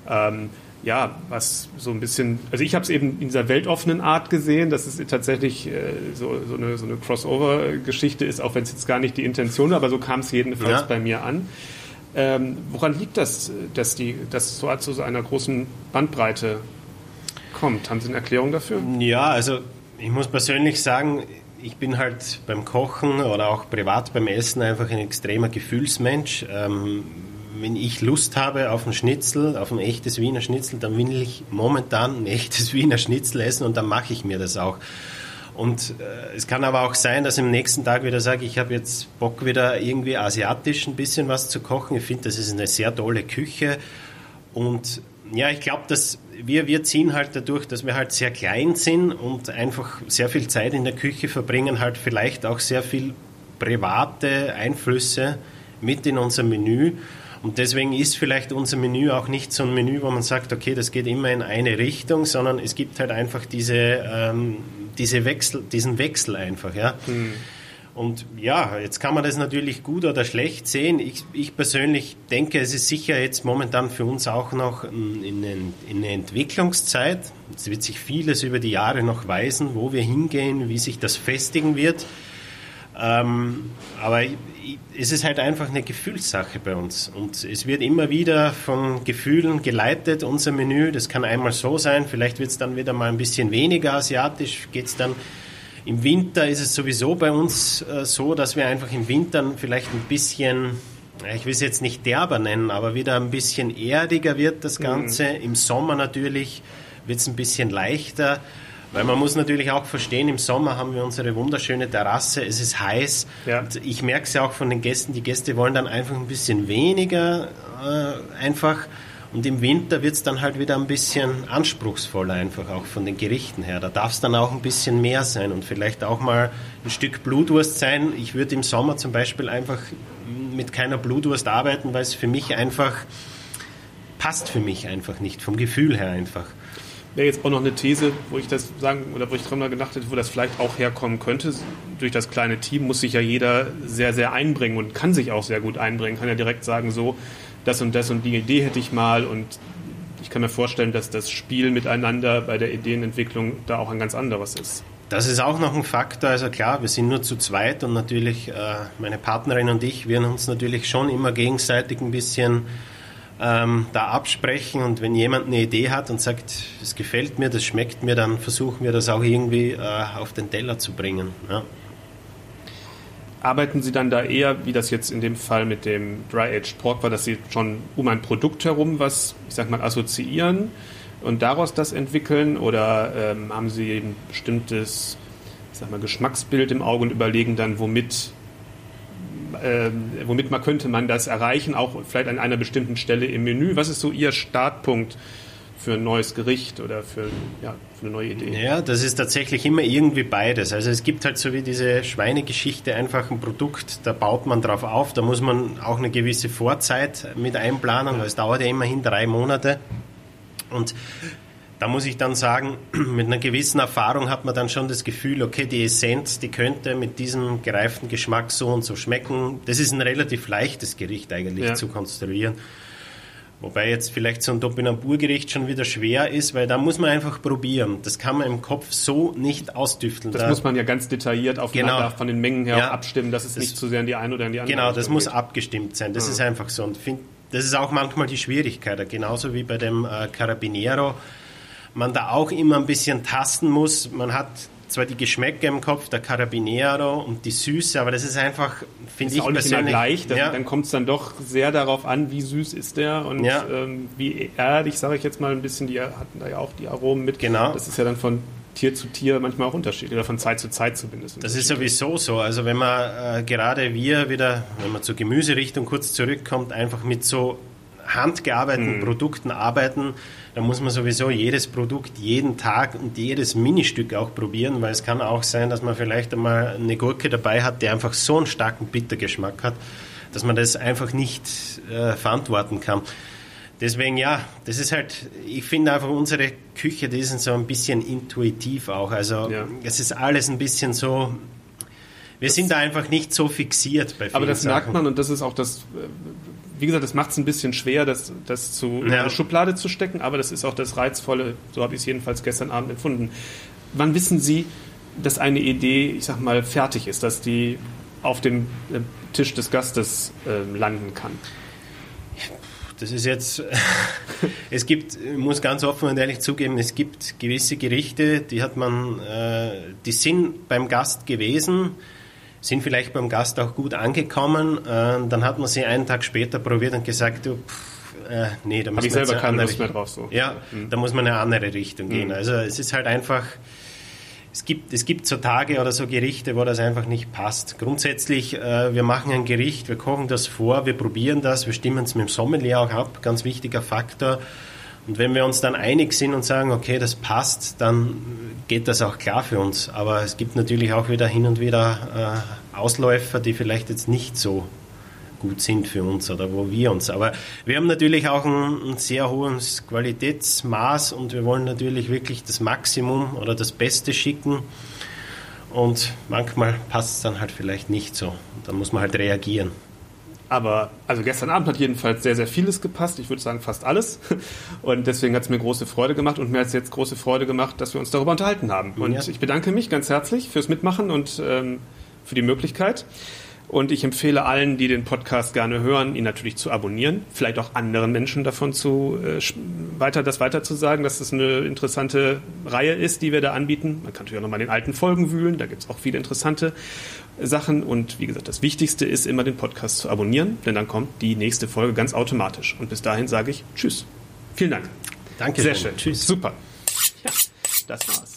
A: ähm, ja, was so ein bisschen, also ich habe es eben in dieser weltoffenen Art gesehen, dass es tatsächlich äh, so, so, eine, so eine Crossover-Geschichte ist, auch wenn es jetzt gar nicht die Intention war, aber so kam es jedenfalls ja. bei mir an. Ähm, woran liegt das, dass die, dass so zu so einer großen Bandbreite kommt? Haben Sie eine Erklärung dafür?
B: Ja, also ich muss persönlich sagen, ich bin halt beim Kochen oder auch privat beim Essen einfach ein extremer Gefühlsmensch. Ähm, wenn ich Lust habe auf ein Schnitzel, auf ein echtes Wiener Schnitzel, dann will ich momentan ein echtes (laughs) Wiener Schnitzel essen und dann mache ich mir das auch. Und äh, es kann aber auch sein, dass ich am nächsten Tag wieder sage, ich habe jetzt Bock wieder irgendwie asiatisch ein bisschen was zu kochen. Ich finde, das ist eine sehr tolle Küche. Und ja, ich glaube, dass wir, wir ziehen halt dadurch, dass wir halt sehr klein sind und einfach sehr viel Zeit in der Küche verbringen, halt vielleicht auch sehr viel private Einflüsse mit in unser Menü. Und deswegen ist vielleicht unser Menü auch nicht so ein Menü, wo man sagt, okay, das geht immer in eine Richtung, sondern es gibt halt einfach diese, ähm, diese Wechsel, diesen Wechsel einfach, ja. Mhm. Und ja, jetzt kann man das natürlich gut oder schlecht sehen. Ich, ich persönlich denke, es ist sicher jetzt momentan für uns auch noch in, in, in eine Entwicklungszeit. Es wird sich vieles über die Jahre noch weisen, wo wir hingehen, wie sich das festigen wird. Ähm, aber es ist halt einfach eine Gefühlssache bei uns. Und es wird immer wieder von Gefühlen geleitet, unser Menü. Das kann einmal so sein, vielleicht wird es dann wieder mal ein bisschen weniger asiatisch, geht es dann im Winter ist es sowieso bei uns äh, so, dass wir einfach im Winter vielleicht ein bisschen, ich will es jetzt nicht derber nennen, aber wieder ein bisschen erdiger wird das mhm. Ganze. Mhm. Im Sommer natürlich wird es ein bisschen leichter. Weil man muss natürlich auch verstehen, im Sommer haben wir unsere wunderschöne Terrasse, es ist heiß. Ja. ich merke es ja auch von den Gästen, die Gäste wollen dann einfach ein bisschen weniger äh, einfach. Und im Winter wird es dann halt wieder ein bisschen anspruchsvoller, einfach auch von den Gerichten her. Da darf es dann auch ein bisschen mehr sein und vielleicht auch mal ein Stück Blutwurst sein. Ich würde im Sommer zum Beispiel einfach mit keiner Blutwurst arbeiten, weil es für mich einfach passt für mich einfach nicht, vom Gefühl her einfach.
A: Wäre jetzt auch noch eine These, wo ich das sagen oder wo ich dran gedacht hätte, wo das vielleicht auch herkommen könnte. Durch das kleine Team muss sich ja jeder sehr, sehr einbringen und kann sich auch sehr gut einbringen, kann ja direkt sagen, so, das und das und die Idee hätte ich mal und ich kann mir vorstellen, dass das Spiel miteinander bei der Ideenentwicklung da auch ein ganz anderes ist.
B: Das ist auch noch ein Faktor. Also klar, wir sind nur zu zweit und natürlich äh, meine Partnerin und ich werden uns natürlich schon immer gegenseitig ein bisschen ähm, da absprechen und wenn jemand eine Idee hat und sagt, es gefällt mir, das schmeckt mir, dann versuchen wir das auch irgendwie äh, auf den Teller zu bringen. Ja.
A: Arbeiten Sie dann da eher, wie das jetzt in dem Fall mit dem Dry-Aged Pork war, dass Sie schon um ein Produkt herum was, ich sag mal, assoziieren und daraus das entwickeln? Oder ähm, haben Sie ein bestimmtes, ich sag mal, Geschmacksbild im Auge und überlegen dann, womit, äh, womit man könnte man das erreichen, auch vielleicht an einer bestimmten Stelle im Menü? Was ist so Ihr Startpunkt? für ein neues Gericht oder für, ja, für eine neue Idee?
B: Ja, das ist tatsächlich immer irgendwie beides. Also es gibt halt so wie diese Schweinegeschichte einfach ein Produkt, da baut man drauf auf, da muss man auch eine gewisse Vorzeit mit einplanen, weil es dauert ja immerhin drei Monate. Und da muss ich dann sagen, (clears throat) mit einer gewissen Erfahrung hat man dann schon das Gefühl, okay, die Essenz, die könnte mit diesem gereiften Geschmack so und so schmecken. Das ist ein relativ leichtes Gericht eigentlich ja. zu konstruieren. Wobei jetzt vielleicht so ein Topinambur-Gericht schon wieder schwer ist, weil da muss man einfach probieren. Das kann man im Kopf so nicht ausdüfteln.
A: Das da muss man ja ganz detailliert aufeinander genau. von den Mengen her ja, abstimmen, dass es das nicht zu sehr in die eine oder in die andere
B: Genau, das muss geht. abgestimmt sein. Das ja. ist einfach so. Und find, das ist auch manchmal die Schwierigkeit. Genauso wie bei dem äh, Carabiniero. Man da auch immer ein bisschen tasten muss. Man hat zwar die Geschmäcker im Kopf, der Carabiniero und die Süße, aber das ist einfach, finde ich
A: auch nicht immer gleich. Das, ja. Dann kommt es dann doch sehr darauf an, wie süß ist der und ja. ähm, wie erdig, sage ich jetzt mal ein bisschen, die hatten da ja auch die Aromen mit.
B: Genau.
A: Das ist ja dann von Tier zu Tier manchmal auch unterschiedlich oder von Zeit zu Zeit zumindest.
B: Das ist sowieso so. Also wenn man äh, gerade wir wieder, wenn man zur Gemüserichtung kurz zurückkommt, einfach mit so handgearbeiteten mhm. Produkten arbeiten, dann muss man sowieso jedes Produkt jeden Tag und jedes Ministück auch probieren, weil es kann auch sein, dass man vielleicht einmal eine Gurke dabei hat, die einfach so einen starken Bittergeschmack hat, dass man das einfach nicht äh, verantworten kann. Deswegen ja, das ist halt, ich finde einfach unsere Küche, die ist so ein bisschen intuitiv auch. Also ja. es ist alles ein bisschen so, wir das sind da einfach nicht so fixiert
A: bei vielen Aber das Sachen. merkt man und das ist auch das, äh, wie gesagt, das macht es ein bisschen schwer, das, das zu, in eine Schublade zu stecken, aber das ist auch das Reizvolle, so habe ich es jedenfalls gestern Abend empfunden. Wann wissen Sie, dass eine Idee, ich sag mal, fertig ist, dass die auf dem äh, Tisch des Gastes äh, landen kann?
B: Das ist jetzt, (laughs) es gibt, ich muss ganz offen und ehrlich zugeben, es gibt gewisse Gerichte, die hat man, äh, die sind beim Gast gewesen, sind vielleicht beim Gast auch gut angekommen, äh, dann hat man sie einen Tag später probiert und gesagt, du, pff, äh, nee, da muss
A: man selber keine Lust mehr drauf so.
B: Ja, mhm. da muss man in eine andere Richtung gehen. Mhm. Also es ist halt einfach, es gibt, es gibt so Tage oder so Gerichte, wo das einfach nicht passt. Grundsätzlich, äh, wir machen ein Gericht, wir kochen das vor, wir probieren das, wir stimmen es mit dem Sommelier auch ab, ganz wichtiger Faktor. Und wenn wir uns dann einig sind und sagen, okay, das passt, dann geht das auch klar für uns. Aber es gibt natürlich auch wieder hin und wieder äh, Ausläufer, die vielleicht jetzt nicht so gut sind für uns oder wo wir uns. Aber wir haben natürlich auch ein, ein, sehr hohes Qualitätsmaß und wir wollen natürlich wirklich das Maximum oder das Beste schicken. Und manchmal passt es dann halt vielleicht nicht so. Dann muss man halt reagieren.
A: Aber also gestern Abend hat jedenfalls sehr, sehr vieles gepasst. Ich würde sagen fast alles. (laughs) Und deswegen hat es mir große Freude gemacht und mir hat es jetzt große Freude gemacht, dass wir uns darüber unterhalten haben. Und ja. ich bedanke mich ganz herzlich fürs Mitmachen und ähm, für die Möglichkeit. Und ich empfehle allen, die den Podcast gerne hören, ihn natürlich zu abonnieren, vielleicht auch anderen Menschen davon zu äh, weiter das weiter zu sagen, dass es eine interessante Reihe ist, die wir da anbieten. Man kann natürlich auch nochmal in den alten Folgen wühlen, da gibt es auch viele interessante Sachen. Und wie gesagt, das Wichtigste ist immer den Podcast zu abonnieren, denn dann kommt die nächste Folge ganz automatisch. Und bis dahin sage ich Tschüss. Vielen Dank.
B: Danke.
A: Sehr schön.
B: Tschüss.
A: Super. Ja, das war's.